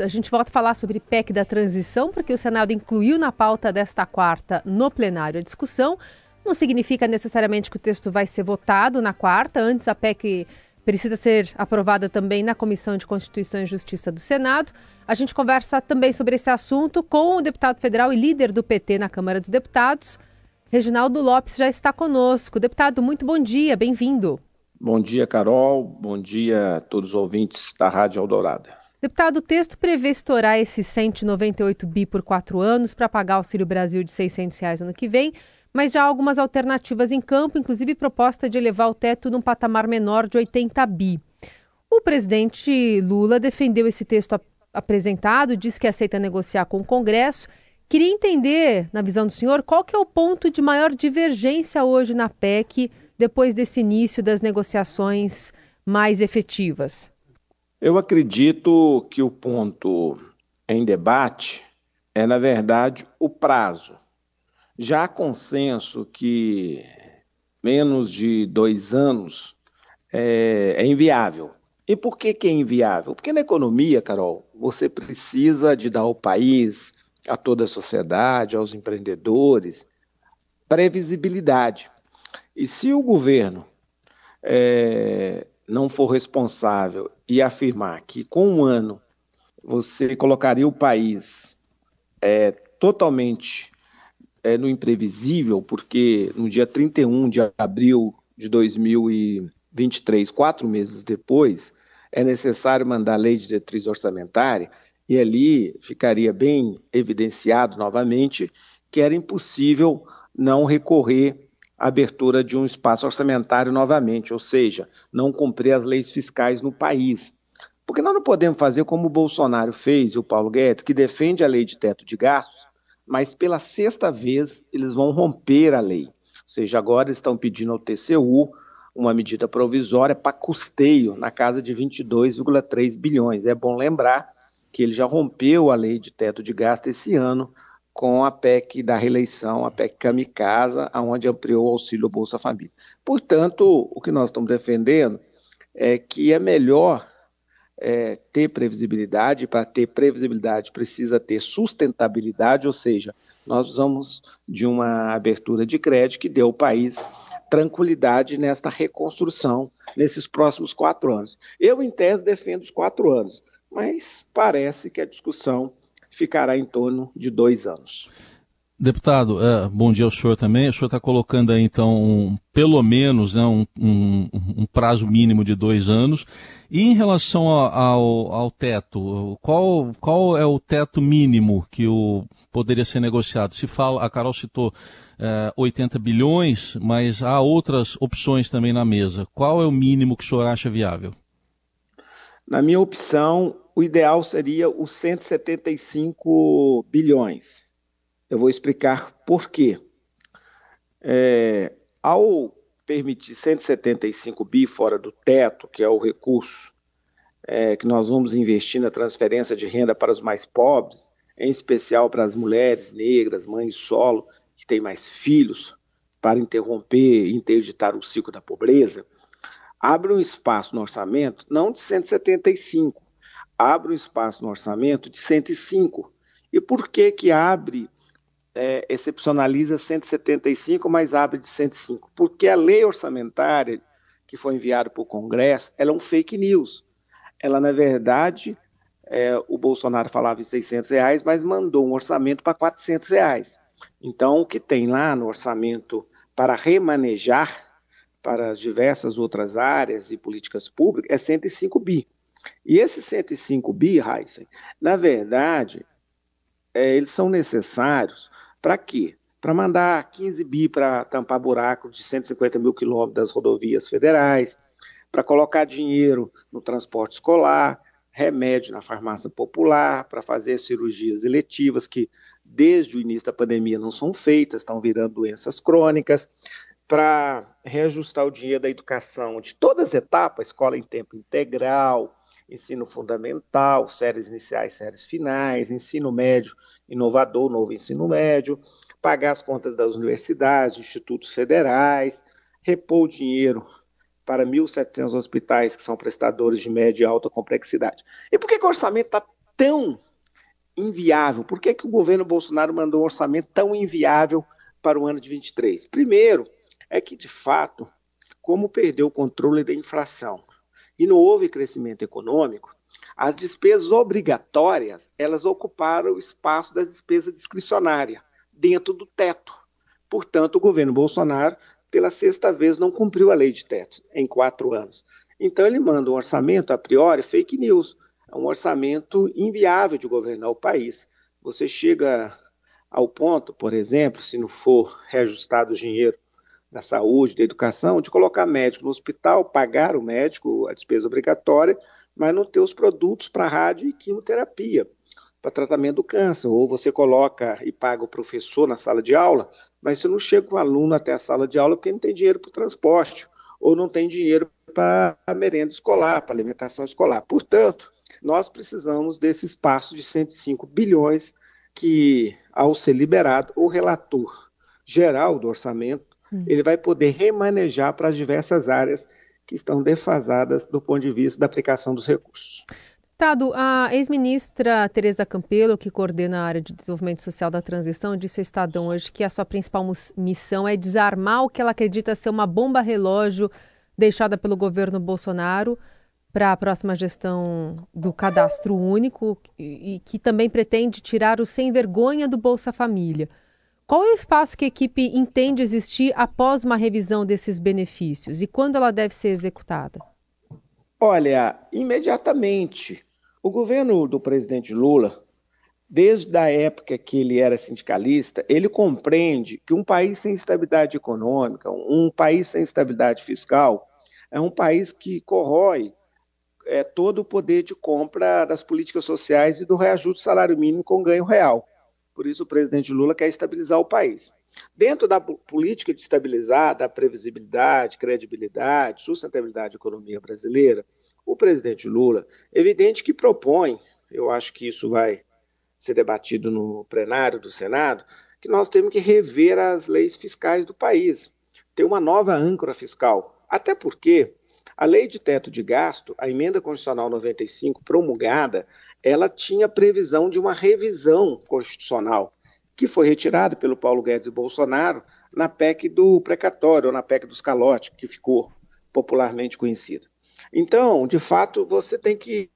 A gente volta a falar sobre PEC da transição, porque o Senado incluiu na pauta desta quarta no plenário a discussão. Não significa necessariamente que o texto vai ser votado na quarta. Antes, a PEC precisa ser aprovada também na Comissão de Constituição e Justiça do Senado. A gente conversa também sobre esse assunto com o deputado federal e líder do PT na Câmara dos Deputados. Reginaldo Lopes já está conosco. Deputado, muito bom dia, bem-vindo. Bom dia, Carol. Bom dia a todos os ouvintes da Rádio Eldorado. Deputado, o texto prevê estourar esses 198 bi por quatro anos para pagar o Auxílio Brasil de 600 reais no ano que vem, mas já há algumas alternativas em campo, inclusive proposta de elevar o teto num patamar menor de 80 bi. O presidente Lula defendeu esse texto ap apresentado, disse que aceita negociar com o Congresso. Queria entender, na visão do senhor, qual que é o ponto de maior divergência hoje na PEC, depois desse início das negociações mais efetivas. Eu acredito que o ponto em debate é, na verdade, o prazo. Já há consenso que menos de dois anos é, é inviável. E por que, que é inviável? Porque na economia, Carol, você precisa de dar ao país, a toda a sociedade, aos empreendedores, previsibilidade. E se o governo é, não for responsável e afirmar que com um ano você colocaria o país é, totalmente é, no imprevisível, porque no dia 31 de abril de 2023, quatro meses depois, é necessário mandar a lei de diretriz orçamentária, e ali ficaria bem evidenciado novamente que era impossível não recorrer abertura de um espaço orçamentário novamente, ou seja, não cumprir as leis fiscais no país. Porque nós não podemos fazer como o Bolsonaro fez e o Paulo Guedes, que defende a lei de teto de gastos, mas pela sexta vez eles vão romper a lei. Ou seja, agora estão pedindo ao TCU uma medida provisória para custeio na casa de 22,3 bilhões. É bom lembrar que ele já rompeu a lei de teto de gasto esse ano, com a PEC da reeleição, a PEC Kamikaza, onde ampliou o auxílio Bolsa Família. Portanto, o que nós estamos defendendo é que é melhor é, ter previsibilidade, para ter previsibilidade precisa ter sustentabilidade, ou seja, nós precisamos de uma abertura de crédito que dê ao país tranquilidade nesta reconstrução nesses próximos quatro anos. Eu, em tese, defendo os quatro anos, mas parece que a discussão ficará em torno de dois anos. Deputado, é, bom dia ao senhor também. O senhor está colocando aí, então, um, pelo menos né, um, um, um, prazo mínimo de dois anos. E em relação ao, ao, teto, qual, qual é o teto mínimo que o, poderia ser negociado? Se fala, a Carol citou é, 80 bilhões, mas há outras opções também na mesa. Qual é o mínimo que o senhor acha viável? Na minha opção, o ideal seria os 175 bilhões. Eu vou explicar por quê. É, ao permitir 175 bi fora do teto, que é o recurso é, que nós vamos investir na transferência de renda para os mais pobres, em especial para as mulheres negras, mães solo, que têm mais filhos, para interromper e interditar o ciclo da pobreza, abre um espaço no orçamento não de 175, abre um espaço no orçamento de 105. E por que que abre, é, excepcionaliza 175, mas abre de 105? Porque a lei orçamentária que foi enviada para o Congresso, ela é um fake news. Ela, na verdade, é, o Bolsonaro falava em 600 reais, mas mandou um orçamento para 400 reais. Então, o que tem lá no orçamento para remanejar para as diversas outras áreas e políticas públicas é 105 bi. E esses 105 bi, Heisen, na verdade, é, eles são necessários para quê? Para mandar 15 bi para tampar buraco de 150 mil quilômetros das rodovias federais, para colocar dinheiro no transporte escolar, remédio na farmácia popular, para fazer cirurgias eletivas que desde o início da pandemia não são feitas, estão virando doenças crônicas, para reajustar o dinheiro da educação de todas as etapas, escola em tempo integral, ensino fundamental, séries iniciais, séries finais, ensino médio inovador, novo ensino médio, pagar as contas das universidades, institutos federais, repor o dinheiro para 1.700 hospitais que são prestadores de média e alta complexidade. E por que, que o orçamento está tão inviável? Por que, que o governo Bolsonaro mandou um orçamento tão inviável para o ano de 23? Primeiro, é que, de fato, como perdeu o controle da inflação e não houve crescimento econômico, as despesas obrigatórias, elas ocuparam o espaço da despesa discricionária, dentro do teto. Portanto, o governo Bolsonaro, pela sexta vez, não cumpriu a lei de teto em quatro anos. Então, ele manda um orçamento, a priori, fake news, é um orçamento inviável de governar o país. Você chega ao ponto, por exemplo, se não for reajustado o dinheiro da saúde, da educação, de colocar médico no hospital, pagar o médico a despesa obrigatória, mas não ter os produtos para rádio e quimioterapia, para tratamento do câncer. Ou você coloca e paga o professor na sala de aula, mas você não chega com o aluno até a sala de aula porque não tem dinheiro para o transporte, ou não tem dinheiro para a merenda escolar, para alimentação escolar. Portanto, nós precisamos desse espaço de 105 bilhões que, ao ser liberado, o relator geral do orçamento Hum. ele vai poder remanejar para as diversas áreas que estão defasadas do ponto de vista da aplicação dos recursos. Tado, a ex-ministra Tereza Campelo, que coordena a área de desenvolvimento social da transição, disse ao Estadão hoje que a sua principal missão é desarmar o que ela acredita ser uma bomba relógio deixada pelo governo Bolsonaro para a próxima gestão do cadastro único e que também pretende tirar o sem vergonha do Bolsa Família. Qual é o espaço que a equipe entende existir após uma revisão desses benefícios e quando ela deve ser executada? Olha, imediatamente. O governo do presidente Lula, desde a época que ele era sindicalista, ele compreende que um país sem estabilidade econômica, um país sem estabilidade fiscal, é um país que corrói é, todo o poder de compra das políticas sociais e do reajuste do salário mínimo com ganho real. Por isso, o presidente Lula quer estabilizar o país. Dentro da política de estabilizar, da previsibilidade, credibilidade, sustentabilidade da economia brasileira, o presidente Lula, evidente que propõe, eu acho que isso vai ser debatido no plenário do Senado, que nós temos que rever as leis fiscais do país, ter uma nova âncora fiscal. Até porque a lei de teto de gasto, a emenda constitucional 95 promulgada, ela tinha previsão de uma revisão constitucional, que foi retirada pelo Paulo Guedes e Bolsonaro na PEC do precatório, ou na PEC dos calotes, que ficou popularmente conhecida. Então, de fato, você tem que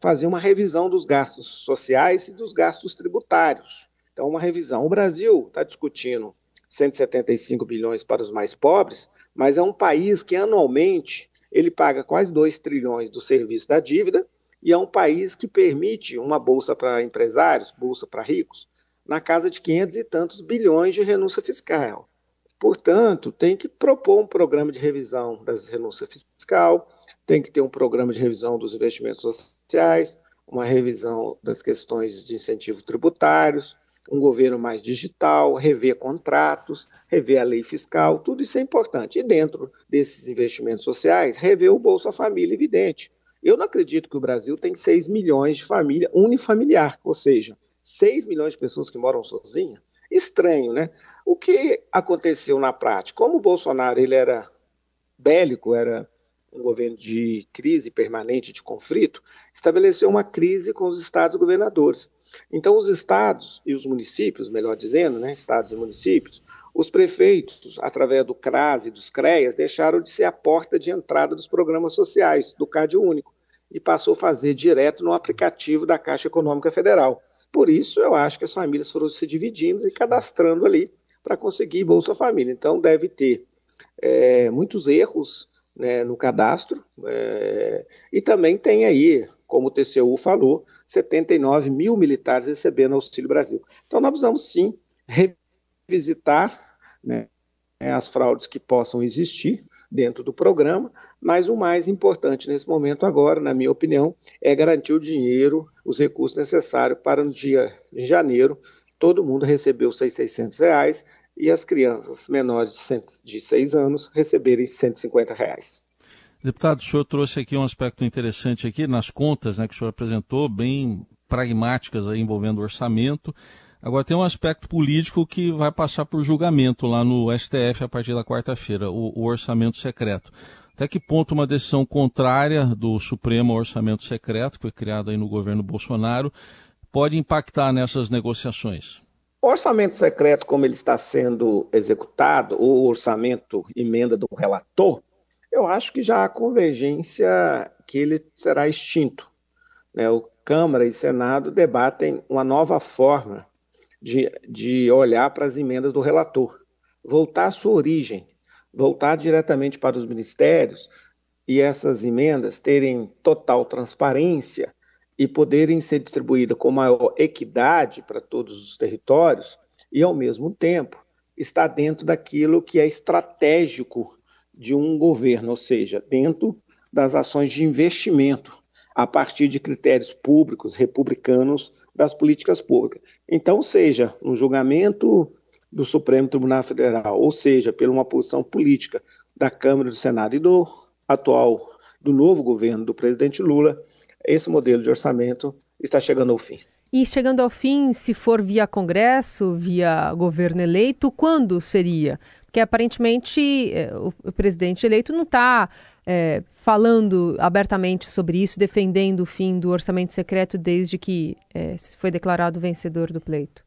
fazer uma revisão dos gastos sociais e dos gastos tributários. Então, uma revisão. O Brasil está discutindo 175 bilhões para os mais pobres, mas é um país que anualmente ele paga quase 2 trilhões do serviço da dívida e é um país que permite uma bolsa para empresários, bolsa para ricos, na casa de 500 e tantos bilhões de renúncia fiscal. Portanto, tem que propor um programa de revisão das renúncia fiscal, tem que ter um programa de revisão dos investimentos sociais, uma revisão das questões de incentivos tributários, um governo mais digital, rever contratos, rever a lei fiscal, tudo isso é importante. E dentro desses investimentos sociais, rever o Bolsa Família, evidente. Eu não acredito que o Brasil tem 6 milhões de família unifamiliar, ou seja, 6 milhões de pessoas que moram sozinhas. Estranho, né? O que aconteceu na prática? Como o Bolsonaro ele era bélico, era um governo de crise permanente, de conflito, estabeleceu uma crise com os estados governadores. Então, os estados e os municípios, melhor dizendo, né, estados e municípios, os prefeitos, através do CRAS e dos CREAS, deixaram de ser a porta de entrada dos programas sociais, do CAD único e passou a fazer direto no aplicativo da Caixa Econômica Federal. Por isso, eu acho que as famílias foram se dividindo e cadastrando ali para conseguir Bolsa Família. Então, deve ter é, muitos erros né, no cadastro é, e também tem aí, como o TCU falou, 79 mil militares recebendo Auxílio Brasil. Então, nós precisamos sim revisitar né, as fraudes que possam existir dentro do programa, mas o mais importante nesse momento agora, na minha opinião, é garantir o dinheiro, os recursos necessários para no dia de janeiro todo mundo receber os 600 reais e as crianças menores de 6 anos receberem 150 reais. Deputado, o senhor trouxe aqui um aspecto interessante aqui nas contas né, que o senhor apresentou, bem pragmáticas aí, envolvendo orçamento. Agora tem um aspecto político que vai passar por julgamento lá no STF a partir da quarta-feira, o, o orçamento secreto. Até que ponto uma decisão contrária do Supremo ao Orçamento Secreto, que foi criado aí no governo Bolsonaro, pode impactar nessas negociações? O orçamento secreto, como ele está sendo executado, o orçamento emenda do relator, eu acho que já há convergência que ele será extinto. Né? O Câmara e Senado debatem uma nova forma de, de olhar para as emendas do relator, voltar à sua origem, voltar diretamente para os ministérios e essas emendas terem total transparência e poderem ser distribuídas com maior equidade para todos os territórios e, ao mesmo tempo, estar dentro daquilo que é estratégico de um governo, ou seja, dentro das ações de investimento, a partir de critérios públicos, republicanos das políticas públicas. Então, seja um julgamento do Supremo Tribunal Federal, ou seja, pela uma posição política da Câmara do Senado e do atual, do novo governo do presidente Lula, esse modelo de orçamento está chegando ao fim. E chegando ao fim, se for via Congresso, via governo eleito, quando seria? Porque aparentemente eh, o presidente eleito não está é, falando abertamente sobre isso, defendendo o fim do orçamento secreto desde que é, foi declarado vencedor do pleito.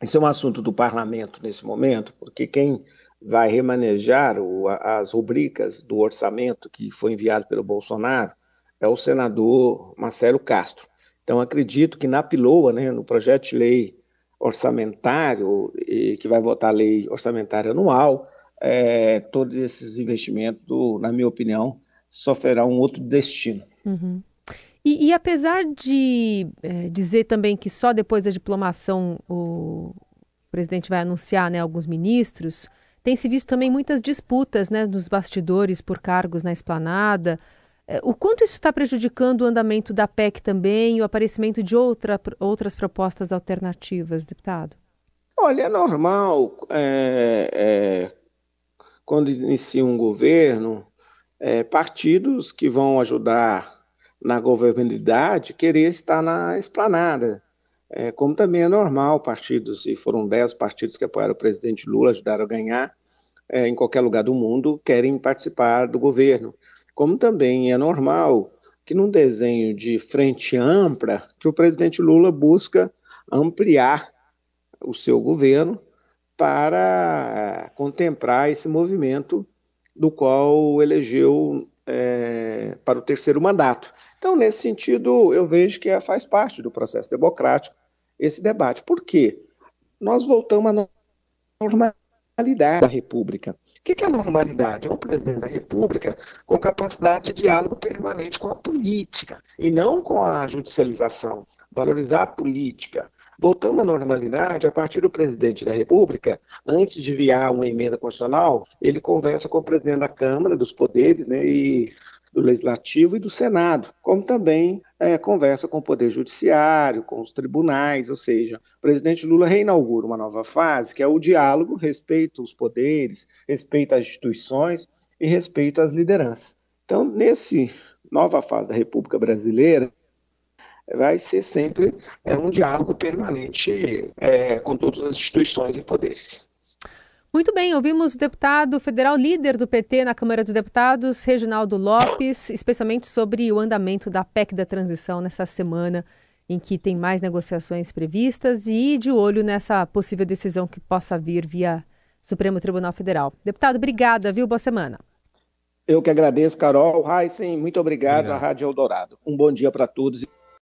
Isso é um assunto do parlamento nesse momento, porque quem vai remanejar o, as rubricas do orçamento que foi enviado pelo Bolsonaro é o senador Marcelo Castro. Então, acredito que na PILOA, né, no projeto de lei orçamentário, que vai votar a lei orçamentária anual, é, todos esses investimentos, na minha opinião, sofrerão um outro destino. Uhum. E, e, apesar de é, dizer também que só depois da diplomação o presidente vai anunciar né, alguns ministros, tem se visto também muitas disputas né, nos bastidores por cargos na esplanada. É, o quanto isso está prejudicando o andamento da PEC também e o aparecimento de outra, outras propostas alternativas, deputado? Olha, é normal é, é, quando inicia um governo, é, partidos que vão ajudar na governabilidade querer estar na esplanada. É, como também é normal, partidos, e foram dez partidos que apoiaram o presidente Lula, ajudaram a ganhar, é, em qualquer lugar do mundo, querem participar do governo como também é normal que num desenho de frente ampla, que o presidente Lula busca ampliar o seu governo para contemplar esse movimento do qual elegeu é, para o terceiro mandato. Então, nesse sentido, eu vejo que faz parte do processo democrático esse debate. Por quê? Nós voltamos à normalidade da República que, que é a normalidade? É um presidente da República com capacidade de diálogo permanente com a política e não com a judicialização. Valorizar a política. Voltando à normalidade, a partir do presidente da República, antes de enviar uma emenda constitucional, ele conversa com o presidente da Câmara, dos poderes, né, e do Legislativo e do Senado, como também é, conversa com o Poder Judiciário, com os tribunais, ou seja, o presidente Lula reinaugura uma nova fase, que é o diálogo, respeito aos poderes, respeito às instituições e respeito às lideranças. Então, nesse nova fase da República Brasileira, vai ser sempre é, um diálogo permanente é, com todas as instituições e poderes. Muito bem, ouvimos o deputado federal líder do PT na Câmara dos Deputados, Reginaldo Lopes, especialmente sobre o andamento da PEC da transição nessa semana em que tem mais negociações previstas e de olho nessa possível decisão que possa vir via Supremo Tribunal Federal. Deputado, obrigada, viu? Boa semana. Eu que agradeço, Carol. Heisen, muito obrigado, obrigado. à Rádio Eldorado. Um bom dia para todos.